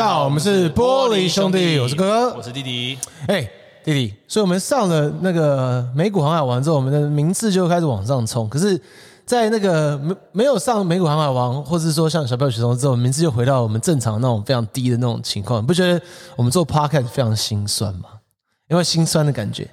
大家好，我们是玻璃兄弟，我是哥哥，我是弟弟。哎，弟弟，所以我们上了那个美股航海王之后，我们的名次就开始往上冲。可是，在那个没没有上美股航海王，或是说像小票学生之后，名次就回到我们正常那种非常低的那种情况。你不觉得我们做 podcast 非常心酸吗？有没有心酸的感觉。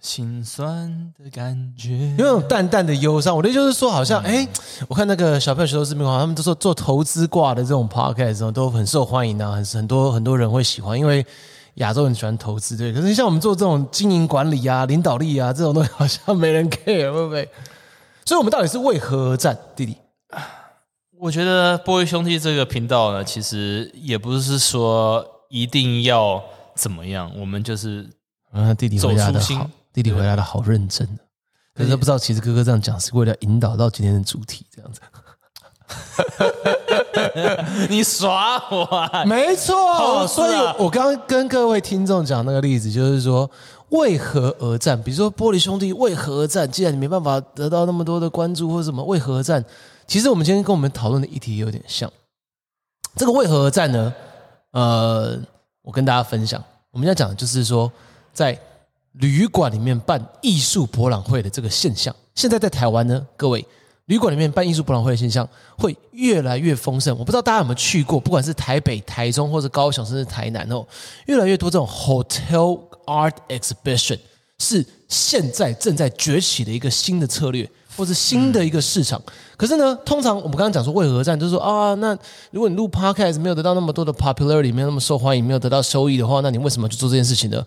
心酸的感觉，有那种淡淡的忧伤。我的就是说，好像哎、嗯，我看那个小朋友学投资没有，他们都说做投资挂的这种 podcast 都很受欢迎啊，很很多很多人会喜欢，因为亚洲人喜欢投资，对。可是像我们做这种经营管理啊、领导力啊这种东西，好像没人 care，会不会？所以，我们到底是为何而战，弟弟？我觉得玻璃兄弟这个频道呢，其实也不是说一定要怎么样，我们就是啊，弟弟回答的好。弟弟回答的好认真，可是他不知道，其实哥哥这样讲是为了引导到今天的主题，这样子。你耍我啊？没错，所以我刚刚跟各位听众讲那个例子，就是说为何而战？比如说玻璃兄弟为何而战？既然你没办法得到那么多的关注或者什么，为何而战？其实我们今天跟我们讨论的议题有点像。这个为何而战呢？呃，我跟大家分享，我们要讲的就是说在。旅馆里面办艺术博览会的这个现象，现在在台湾呢，各位，旅馆里面办艺术博览会的现象会越来越丰盛。我不知道大家有没有去过，不管是台北、台中或者高雄，甚至台南哦，越来越多这种 hotel art exhibition 是现在正在崛起的一个新的策略，或是新的一个市场。可是呢，通常我们刚刚讲说为何战，就是说啊，那如果你录 podcast 没有得到那么多的 popularity，没有那么受欢迎，没有得到收益的话，那你为什么去做这件事情呢？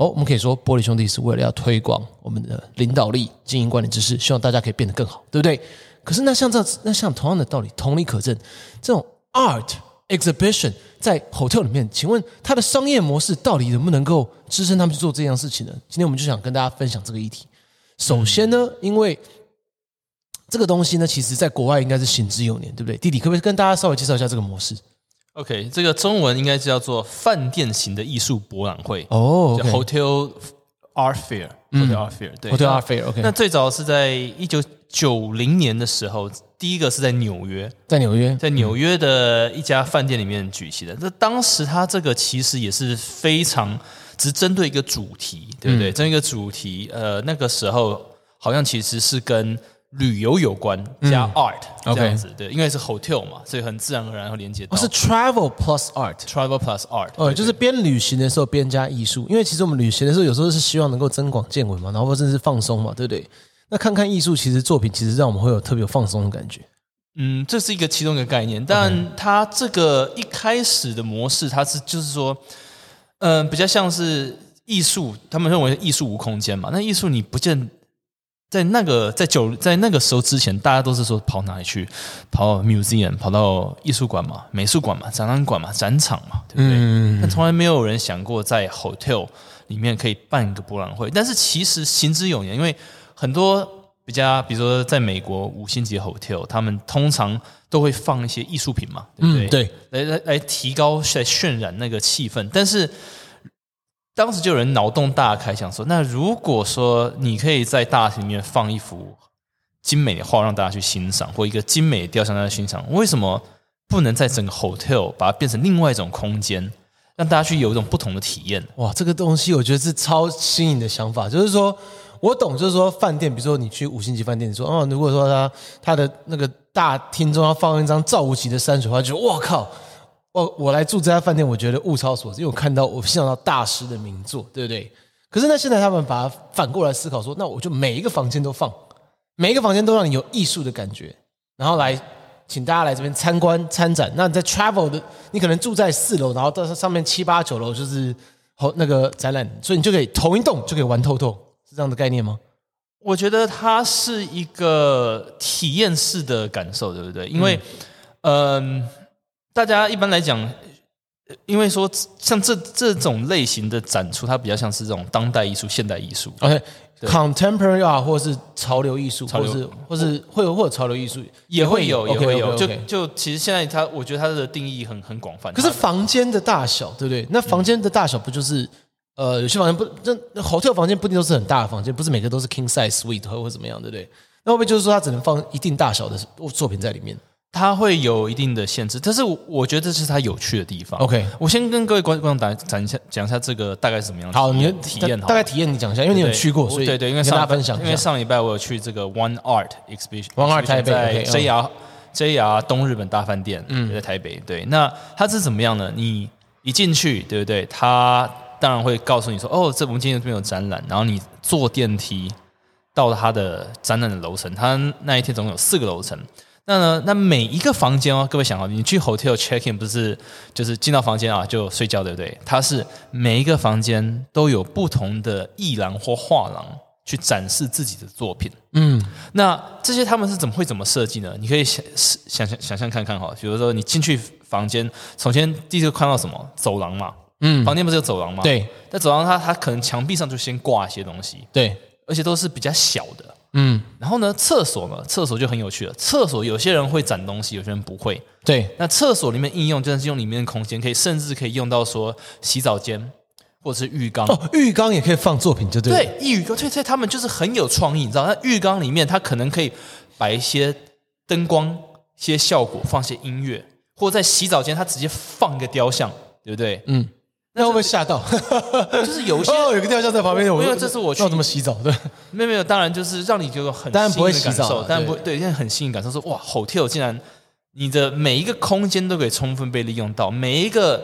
哦，我们可以说，玻璃兄弟是为了要推广我们的领导力、经营管理知识，希望大家可以变得更好，对不对？可是那像这样，那像同样的道理，同理可证，这种 art exhibition 在 hotel 里面，请问它的商业模式到底能不能够支撑他们去做这样事情呢？今天我们就想跟大家分享这个议题。首先呢，因为这个东西呢，其实在国外应该是行之有年，对不对？弟弟可不可以跟大家稍微介绍一下这个模式？OK，这个中文应该是叫做饭店型的艺术博览会哦、oh. 叫 Hotel Art Fair，Hotel、嗯、Art Fair，对，Hotel Art Fair。OK，那最早是在一九九零年的时候，第一个是在纽约，在纽约，在纽约的一家饭店里面举行的。那、嗯、当时它这个其实也是非常只针对一个主题，对不对？针、嗯、对一个主题，呃，那个时候好像其实是跟。旅游有关加 art、嗯、这样子，对，因为是 hotel 嘛，所以很自然而然会连接到。哦，是 travel plus art，travel plus art，哦，就是边旅行的时候边加艺术，因为其实我们旅行的时候有时候是希望能够增广见闻嘛，然后或者是放松嘛，对不对？那看看艺术，其实作品其实让我们会有特别有放松的感觉。嗯，这是一个其中一个概念，但它这个一开始的模式，它是就是说，嗯、呃，比较像是艺术，他们认为艺术无空间嘛，那艺术你不见。在那个在九在那个时候之前，大家都是说跑哪里去？跑到 museum，跑到艺术馆嘛、美术馆嘛、展览馆嘛、展场嘛，对不对？嗯。但从来没有人想过在 hotel 里面可以办一个博览会。但是其实行之有年，因为很多比较，比如说在美国五星级 hotel，他们通常都会放一些艺术品嘛，对不对？嗯、对，来来来提高、来渲染那个气氛。但是。当时就有人脑洞大开，想说：那如果说你可以在大厅里面放一幅精美的画，让大家去欣赏，或一个精美的雕像让大家欣赏，为什么不能在整个 hotel 把它变成另外一种空间，让大家去有一种不同的体验？哇，这个东西我觉得是超新颖的想法。就是说我懂，就是说饭店，比如说你去五星级饭店，你说哦，如果说他他的那个大厅中要放一张赵无极的山水画，就哇靠！我我来住这家饭店，我觉得物超所值，因为我看到我欣赏到大师的名作，对不对？可是呢，现在他们把它反过来思考说，那我就每一个房间都放，每一个房间都让你有艺术的感觉，然后来请大家来这边参观参展。那你在 travel 的，你可能住在四楼，然后到上面七八九楼就是那个展览，所以你就可以同一栋就可以玩透透，是这样的概念吗？我觉得它是一个体验式的感受，对不对？因为，嗯。呃大家一般来讲，因为说像这这种类型的展出，它比较像是这种当代艺术、现代艺术。OK，contemporary art 或是潮流艺术，或是或是会有或者潮流艺术也会有，也会有。就就其实现在它，我觉得它的定义很很广泛。可是房间的大小，对不对？那房间的大小不就是呃，有些房间不，那 hotel 房间不一定都是很大的房间，不是每个都是 king size suite 或或怎么样，对不对？那会不会就是说它只能放一定大小的作品在里面？它会有一定的限制，但是我觉得这是它有趣的地方。OK，我先跟各位观观众讲讲一下，讲一下这个大概是怎么样。好，你的体验，大概体验你讲一下，因为你有去过，所以对对，因为上分享，因为上礼拜我有去这个 One Art Exhibition，One Art 台北在 JR JR 东日本大饭店，嗯，在台北。对，那它是怎么样呢？你一进去，对不对？它当然会告诉你说，哦，这我们今天这边有展览，然后你坐电梯到了它的展览的楼层，它那一天总共有四个楼层。那呢？那每一个房间哦，各位想哦，你去 hotel check in 不是就是进到房间啊就睡觉，对不对？它是每一个房间都有不同的艺廊或画廊去展示自己的作品。嗯，那这些他们是怎么会怎么设计呢？你可以想想想想象看看哈，比如说你进去房间，首先第一个看到什么？走廊嘛。嗯，房间不是有走廊吗？对。在走廊它它可能墙壁上就先挂一些东西，对，而且都是比较小的。嗯，然后呢，厕所呢，厕所就很有趣了。厕所有些人会攒东西，有些人不会。对，那厕所里面应用就是用里面的空间，可以甚至可以用到说洗澡间或者是浴缸。哦，浴缸也可以放作品，就对。对，浴缸，对对，他们就是很有创意，你知道？那浴缸里面，它可能可以摆一些灯光、一些效果，放些音乐，或者在洗澡间，它直接放一个雕像，对不对？嗯。那会不会吓到？就是有些哦，有个雕像在旁边，因为这是我去，要怎么洗澡？对，没有没有，当然就是让你觉得很，当然不会洗澡，但不对，现在很新颖感受，说哇，hotel 竟然你的每一个空间都可以充分被利用到，每一个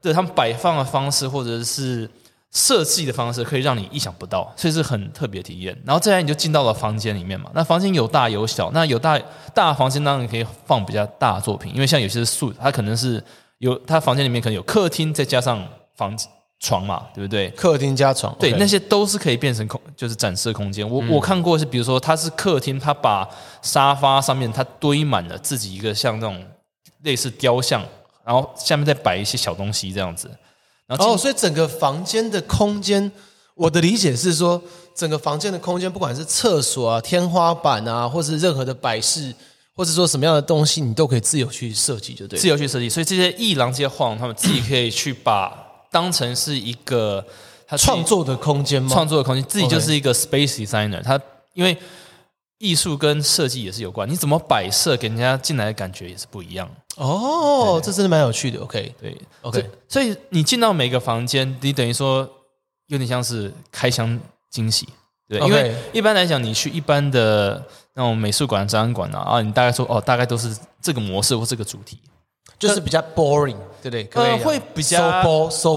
的他们摆放的方式或者是设计的方式，可以让你意想不到，所以是很特别体验。然后再来你就进到了房间里面嘛，那房间有大有小，那有大大房间当然可以放比较大的作品，因为像有些是素，它可能是有它房间里面可能有客厅，再加上。房子床嘛，对不对？客厅加床，对那些都是可以变成空，就是展示的空间。我、嗯、我看过是，比如说它是客厅，它把沙发上面它堆满了自己一个像那种类似雕像，然后下面再摆一些小东西这样子。然后，哦，所以整个房间的空间，我的理解是说，整个房间的空间，不管是厕所啊、天花板啊，或是任何的摆饰，或者说什么样的东西，你都可以自由去设计，就对，自由去设计。所以这些艺廊、这些画廊，他们自己可以去把。当成是一个他创作的空间吗？创作的空间，自己就是一个 space designer。他因为艺术跟设计也是有关，你怎么摆设，给人家进来的感觉也是不一样。哦，这真的蛮有趣的。OK，对，OK。所以你进到每个房间，你等于说有点像是开箱惊喜，对。因为一般来讲，你去一般的那种美术馆、展览馆啊，啊，你大概说哦，大概都是这个模式或这个主题。就是比较 boring，对不对？可呃，会比较 so so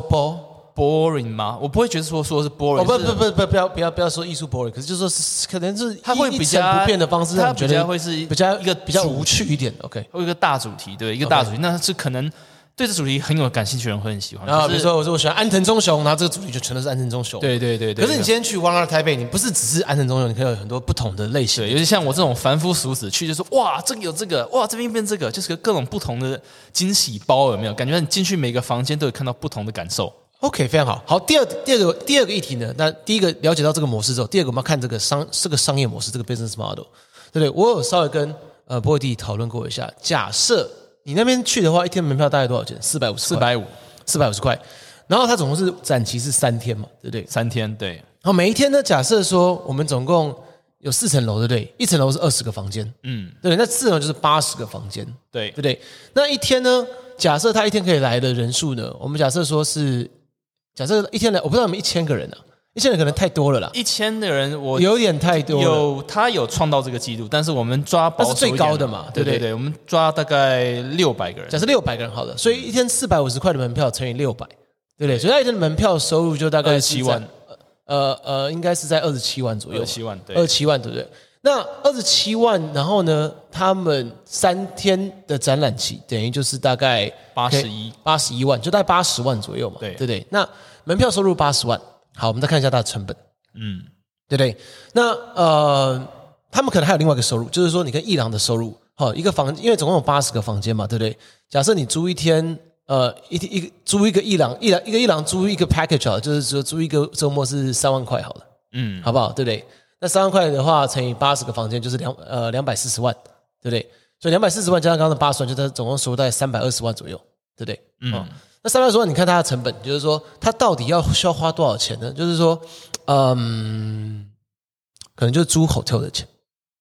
boring 吗？我不会觉得说说是 boring。哦，不不不不，不要不要不要说艺术 boring，可是就说是可能是它会比较不变的方式，它比较会是比较一个比较无趣一点。OK，会有一个大主题，对，一个大主题，那是可能。对这主题很有感兴趣的人会很喜欢。然后比如说我说我喜欢安藤忠雄，然后这个主题就全都是安藤忠雄。对对对对。可是你今天去 One Art 台北，你不是只是安藤忠雄，你可以有很多不同的类型。对，尤其像我这种凡夫俗子去，就是哇，这个有这个，哇，这边变这个，就是个各种不同的惊喜包，有没有？感觉你进去每个房间都有看到不同的感受。OK，非常好。好，第二第二个第二个议题呢？那第一个了解到这个模式之后，第二个我们要看这个商这个商业模式，这个 business model，对不对？我有稍微跟呃波弟讨论过一下，假设。你那边去的话，一天门票大概多少钱？四百五十，四百五，四百五十块。然后它总共是展期是三天嘛，对不对？三天，对。然后每一天呢，假设说我们总共有四层楼，对不对？一层楼是二十个房间，嗯，对。那四层楼就是八十个房间，对，对不对？那一天呢？假设他一天可以来的人数呢？我们假设说是，假设一天来，我不知道有没有一千个人呢、啊？一千人可能太多了啦，一千的人我有点太多了。有他有创造这个记录，但是我们抓保守，是最高的嘛？对对对，我们抓大概六百个人。假设六百个人好了，所以一天四百五十块的门票乘以六百，对不对？所以他一天的门票收入就大概七万，呃呃，应该是在二十七万左右。二十七万，对，二十七万，对不对？那二十七万，然后呢，他们三天的展览期等于就是大概八十一，八十一万，就大概八十万左右嘛，对对不对？那门票收入八十万，好，我们再看一下它的成本。嗯，对不对？那呃，他们可能还有另外一个收入，就是说你跟一郎的收入，好，一个房，因为总共有八十个房间嘛，对不对？假设你租一天，呃，一天一个租一个一郎，一郎一个一郎租一个 package 好，就是说租一个周末是三万块好了，嗯，好不好？对不对？那三万块的话乘以八十个房间就是两呃两百四十万，对不对？所以两百四十万加上刚刚的八十万，就它总共收入大概三百二十万左右，对不对？嗯。那三百二十万，你看它的成本，就是说它到底要需要花多少钱呢？就是说，嗯，可能就是租 hotel 的钱，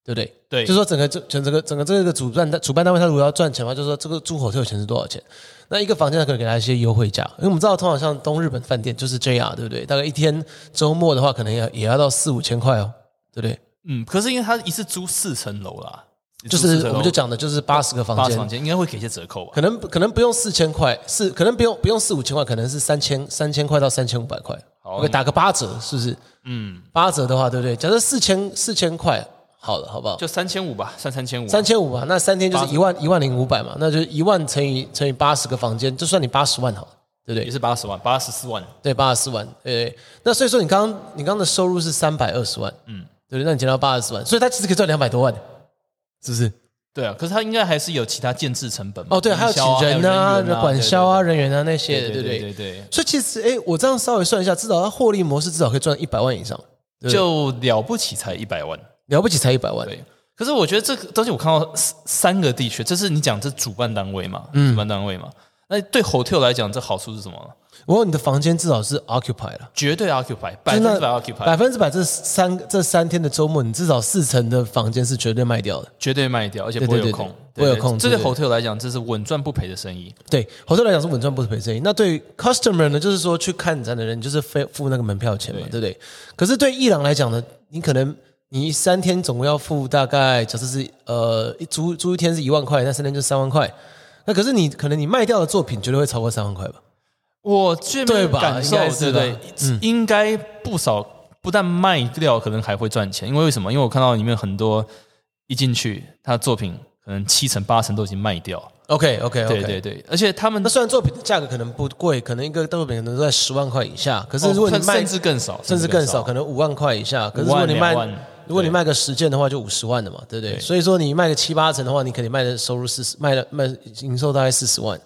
对不对？对，就是说整个这整整个整个这个主办主办单位，他如果要赚钱的话，就是说这个租 hotel 钱是多少钱？那一个房间他可能给他一些优惠价，因为我们知道，通常像东日本饭店就是 JR，对不对？大概一天周末的话，可能也也要到四五千块哦，对不对？嗯，可是因为他一次租四层楼啦，就是我们就讲的就是八十个房间，房间应该会给一些折扣吧？可能可能不用四千块，四可能不用不用四五千块，可能是三千三千块到三千五百块。我给打个八折，是不是？嗯，八折的话，对不对？假设四千四千块，好了，好不好？就三千五吧，算三千五。三千五吧，那三天就是一万一万零五百嘛，那就一万乘以乘以八十个房间，就算你八十万好了，对不对？也是八十万，八十四万。对，八十四万。对，那所以说你刚刚你刚刚的收入是三百二十万，嗯，对不对？那你减到八十四万，所以他其实可以赚两百多万，是不是？对啊，可是他应该还是有其他建制成本嘛？哦，对，还有请人啊、管销啊、人员啊那些，对不对？对对。所以其实，哎，我这样稍微算一下，至少他获利模式至少可以赚一百万以上，就了不起才一百万，了不起才一百万。对。可是我觉得这个东西我看到三个地区，这是你讲这主办单位嘛？主办单位嘛？那对 hotel 来讲，这好处是什么？我说你的房间至少是 occupy 了，绝对 occupy，百分之百 occupy，百分之百。这三这三天的周末，你至少四成的房间是绝对卖掉的，绝对卖掉，而且不会有空，不会有空。这对 hotel 来讲，这是稳赚不赔的生意。对 hotel 来讲是稳赚不赔的生意。那对 customer 呢，就是说去看展的人，就是付付那个门票钱嘛，对不对？可是对伊朗来讲呢，你可能你三天总共要付大概，假设是呃一租租一天是一万块，那三天就三万块。那可是你可能你卖掉的作品绝对会超过三万块吧？我这边感受对不对？嗯，应该不少，不但卖掉，可能还会赚钱。因为为什么？因为我看到里面很多一进去，他的作品可能七成八成都已经卖掉。OK OK OK，对对对。而且他们那虽然作品的价格可能不贵，可能一个作品可能都在十万块以下。可是如果你卖甚至更少，甚至更少，可能五万块以下。可是如果你卖，如果你卖个十件的话，就五十万的嘛，对不对？所以说你卖个七八成的话，你肯定卖的收入四十，卖了卖营收大概四十万。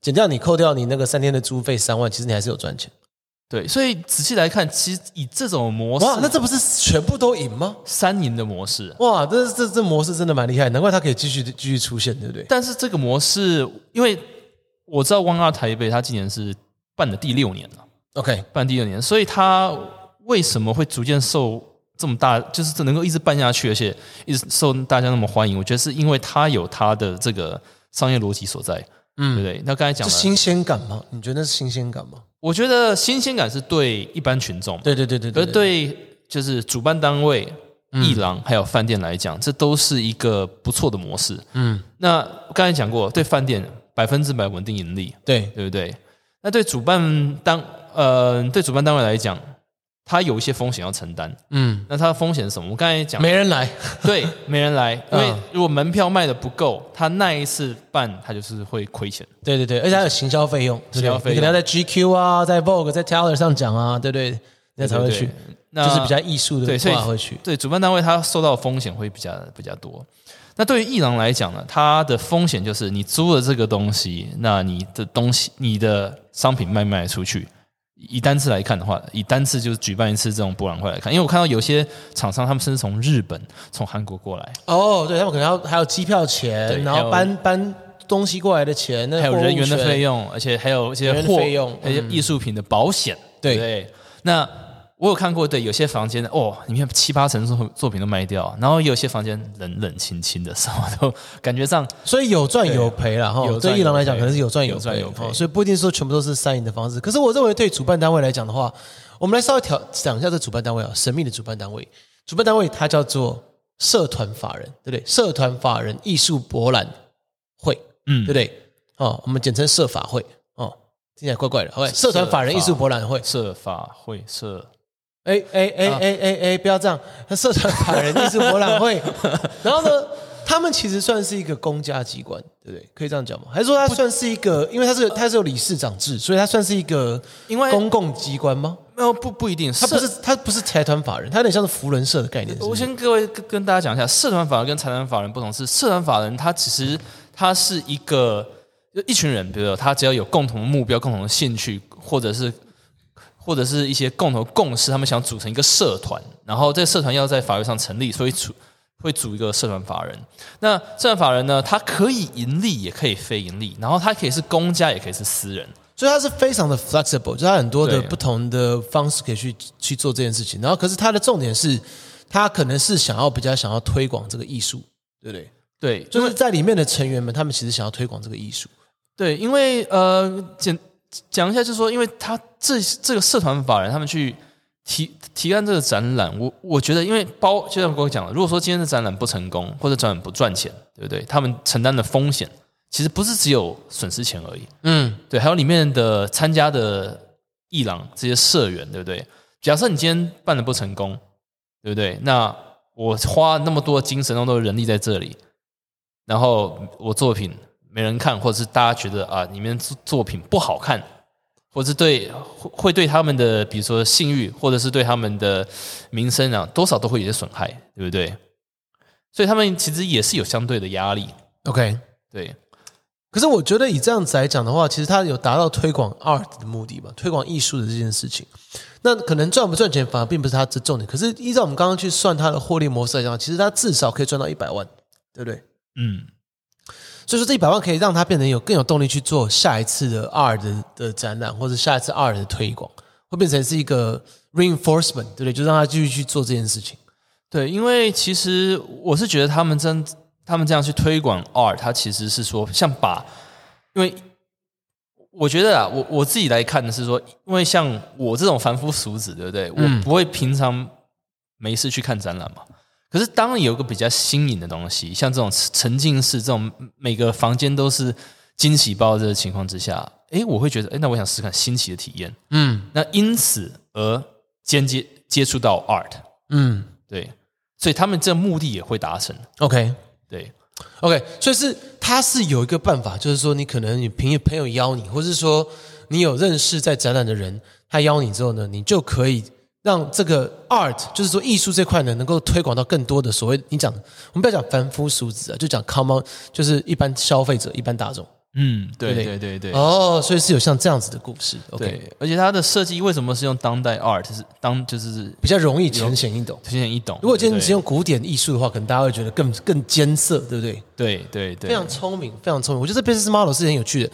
减掉你扣掉你那个三天的租费三万，其实你还是有赚钱。对，所以仔细来看，其实以这种模式，哇，那这不是全部都赢吗？三赢的模式，哇，这这这模式真的蛮厉害，难怪它可以继续继续出现，对不对？但是这个模式，因为我知道 One R 台北，它今年是办的第六年了，OK，办第六年，所以它为什么会逐渐受这么大，就是能够一直办下去，而且一直受大家那么欢迎？我觉得是因为它有它的这个商业逻辑所在。嗯，对不对？那刚才讲的新鲜感吗？你觉得是新鲜感吗？我觉得新鲜感是对一般群众，对对对对，对，而对就是主办单位、艺廊还有饭店来讲，这都是一个不错的模式。嗯，那刚才讲过，对饭店百分之百稳定盈利，对对不对？那对主办单呃，对主办单位来讲。他有一些风险要承担，嗯，那他的风险是什么？我刚才讲，没人来，对，没人来，因为如果门票卖的不够，他那一次办他就是会亏钱，对对对，而且还有行销费用，行销费用，你可能要在 GQ 啊，在 Vogue，在 Teller 上讲啊，对不对？那才会去，那就是比较艺术的，对，所以会去，对，主办单位他受到的风险会比较比较多。那对于艺廊来讲呢，它的风险就是你租了这个东西，那你的东西，你的商品卖不卖出去？以单次来看的话，以单次就是举办一次这种博览会来看，因为我看到有些厂商他们甚至从日本、从韩国过来。哦，对他们可能要还有机票钱，然后搬搬东西过来的钱，那还有人员的费用，而且还有一些货费用，一些艺术品的保险。对对，那。我有看过，对，有些房间哦，里面七八成作作品都卖掉，然后有些房间冷冷清清的，什么都感觉上，所以有赚有赔了哈。对艺廊来讲，可能是有赚有赔，有赔，所以不一定说全部都是三赢的方式。可是我认为，对主办单位来讲的话，我们来稍微调讲一下这主办单位啊，神秘的主办单位，主办单位它叫做社团法人，对不对？社团法人艺术博览会，嗯，对不对？哦，我们简称社法会哦，听起来怪怪的。OK，社团法人艺术博览会，社法会社。哎哎哎哎哎哎！不要这样，他社团法人艺术博览会，然后呢，他们其实算是一个公家机关，对不对？可以这样讲吗？还是说它算是一个？因为它是它是有理事长制，所以它算是一个因为公共机关吗？没有，不不一定，它不是它不是财团法人，它有点像是扶轮社的概念。我先各位跟跟大家讲一下，社团法人跟财团法人不同，是社团法人，它其实它是一个一群人，比如说他只要有共同的目标、共同的兴趣，或者是。或者是一些共同共识，他们想组成一个社团，然后这个社团要在法律上成立，所以组会组一个社团法人。那社团法人呢，它可以盈利，也可以非盈利，然后它可以是公家，也可以是私人，所以它是非常的 flexible，就它很多的不同的方式可以去去做这件事情。然后，可是它的重点是，他可能是想要比较想要推广这个艺术，对不对？对，就是在里面的成员们，他们其实想要推广这个艺术。对，因为呃，简讲一下，就是说，因为他这这个社团法人他们去提提案这个展览，我我觉得，因为包就像我讲了，如果说今天的展览不成功，或者展览不赚钱，对不对？他们承担的风险其实不是只有损失钱而已，嗯，对，还有里面的参加的艺廊这些社员，对不对？假设你今天办的不成功，对不对？那我花那么多精神，那么多人力在这里。然后我作品没人看，或者是大家觉得啊，里面作品不好看，或者是对会会对他们的，比如说信誉，或者是对他们的名声啊，多少都会有些损害，对不对？所以他们其实也是有相对的压力。OK，对。可是我觉得以这样子来讲的话，其实他有达到推广 art 的目的吧，推广艺术的这件事情。那可能赚不赚钱，反而并不是他的重点。可是依照我们刚刚去算他的获利模式来讲，其实他至少可以赚到一百万，对不对？嗯，所以说这一百万可以让他变成有更有动力去做下一次的 R 的的展览，或者下一次 R 的推广，会变成是一个 reinforcement，对不对？就让他继续去做这件事情。对，因为其实我是觉得他们真他们这样去推广 R，他其实是说像把，因为我觉得啊，我我自己来看的是说，因为像我这种凡夫俗子，对不对？我不会平常没事去看展览嘛。可是，当你有一个比较新颖的东西，像这种沉浸式、这种每个房间都是惊喜包的情况之下，诶，我会觉得，诶，那我想试试看新奇的体验。嗯，那因此而间接接触到 art。嗯，对，所以他们这目的也会达成。OK，对，OK，所以是他是有一个办法，就是说你可能你朋朋友邀你，或是说你有认识在展览的人，他邀你之后呢，你就可以。让这个 art，就是说艺术这块呢，能够推广到更多的所谓你讲，我们不要讲凡夫俗子啊，就讲 common，就是一般消费者、一般大众。嗯，对对对对。哦，所以是有像这样子的故事。OK，对，而且它的设计为什么是用当代 art？是当就是比较容易浅显易懂，浅显易懂。如果今天只用古典艺术的话，可能大家会觉得更更艰涩，对不对？对对对，非常聪明，非常聪明。我觉得这 business model 是很有趣的。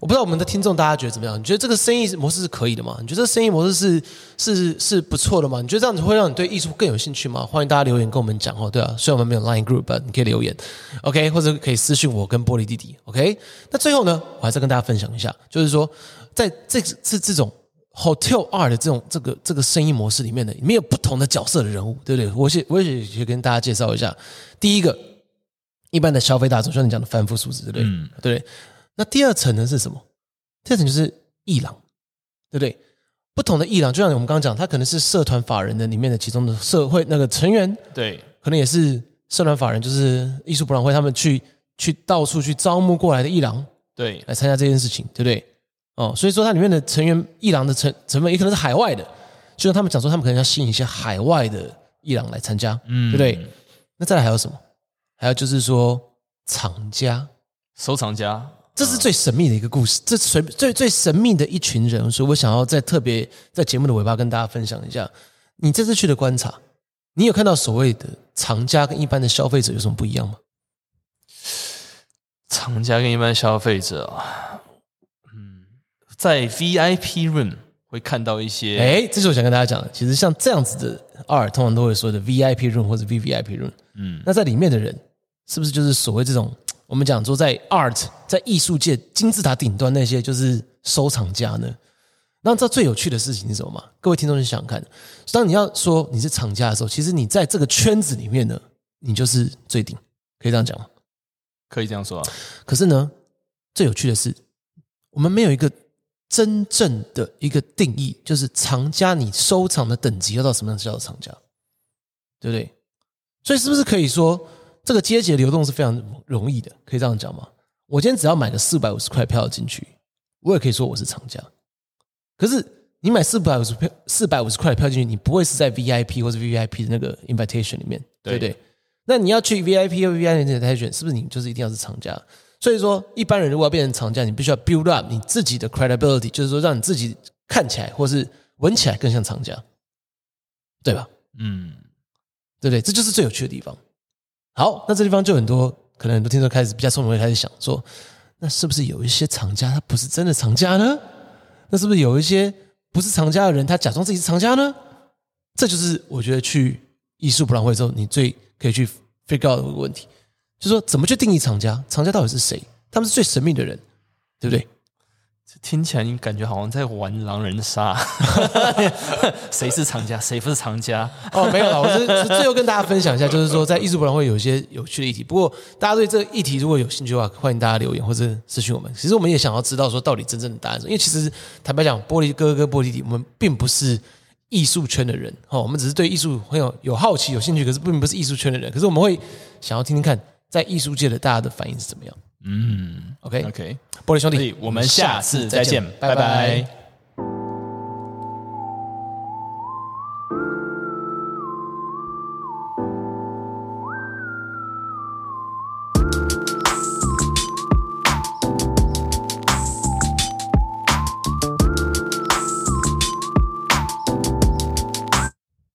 我不知道我们的听众大家觉得怎么样？你觉得这个生意模式是可以的吗？你觉得这个生意模式是是是不错的吗？你觉得这样子会让你对艺术更有兴趣吗？欢迎大家留言跟我们讲哦。对啊，虽然我们没有 Line Group，你可以留言，OK，或者可以私信我跟玻璃弟弟，OK。那最后呢，我还是跟大家分享一下，就是说在这这这种 Hotel Art 的这种这个这个生意模式里面呢，里面有不同的角色的人物，对不对？我也我也去跟大家介绍一下。第一个，一般的消费大众，像你讲的凡夫俗子，对不对？嗯，对。那第二层呢是什么？第二层就是艺廊，对不对？不同的艺廊，就像我们刚刚讲，他可能是社团法人的里面的其中的社会那个成员，对，可能也是社团法人，就是艺术博览会他们去去到处去招募过来的艺廊，对，来参加这件事情，对不对？哦，所以说它里面的成员艺廊的成成分也可能是海外的，就像他们讲说，他们可能要吸引一些海外的艺廊来参加，嗯，对不对？那再来还有什么？还有就是说厂家、收藏家。这是最神秘的一个故事，这是最最最神秘的一群人，所以我想要在特别在节目的尾巴跟大家分享一下，你这次去的观察，你有看到所谓的藏家跟一般的消费者有什么不一样吗？藏家跟一般消费者啊，嗯，在 VIP room 会看到一些，哎，这是我想跟大家讲的，其实像这样子的 art 通常都会说的 VIP room 或者 VVIP room，嗯，那在里面的人是不是就是所谓这种？我们讲说，在 art 在艺术界金字塔顶端那些就是收藏家呢。那这最有趣的事情是什么吗？各位听众去想想看，当你要说你是藏家的时候，其实你在这个圈子里面呢，你就是最顶，可以这样讲吗？可以这样说啊。可是呢，最有趣的是，我们没有一个真正的一个定义，就是藏家你收藏的等级要到什么样叫做藏家，对不对？所以是不是可以说？这个阶级的流动是非常容易的，可以这样讲吗？我今天只要买个四百五十块票进去，我也可以说我是厂家。可是你买四百五十票、四百五十块的票进去，你不会是在 VIP 或者 VVIP 的那个 invitation 里面，对，对不对？那你要去 VIP 或 VVIP 的 invitation，是不是你就是一定要是厂家？所以说，一般人如果要变成厂家，你必须要 build up 你自己的 credibility，就是说让你自己看起来或是闻起来更像厂家，对吧？嗯，对不对？这就是最有趣的地方。好，那这地方就很多，可能很多听众开始比较聪明，会开始想说，那是不是有一些藏家他不是真的藏家呢？那是不是有一些不是藏家的人他假装自己是藏家呢？这就是我觉得去艺术博览会之后，你最可以去 figure out 的问题，就是说怎么去定义藏家？藏家到底是谁？他们是最神秘的人，对不对？听起来你感觉好像在玩狼人杀，谁是藏家，谁不是藏家？哦，没有了，我是是最后跟大家分享一下，就是说在艺术博览会有一些有趣的议题。不过大家对这个议题如果有兴趣的话，欢迎大家留言或者私讯我们。其实我们也想要知道说到底真正的答案是因为其实坦白讲，玻璃哥哥玻璃弟弟，我们并不是艺术圈的人，哦，我们只是对艺术很有有好奇、有兴趣，可是并不是艺术圈的人。可是我们会想要听听看，在艺术界的大家的反应是怎么样。嗯，OK OK，玻璃兄弟，我们下次再见，拜拜。拜拜。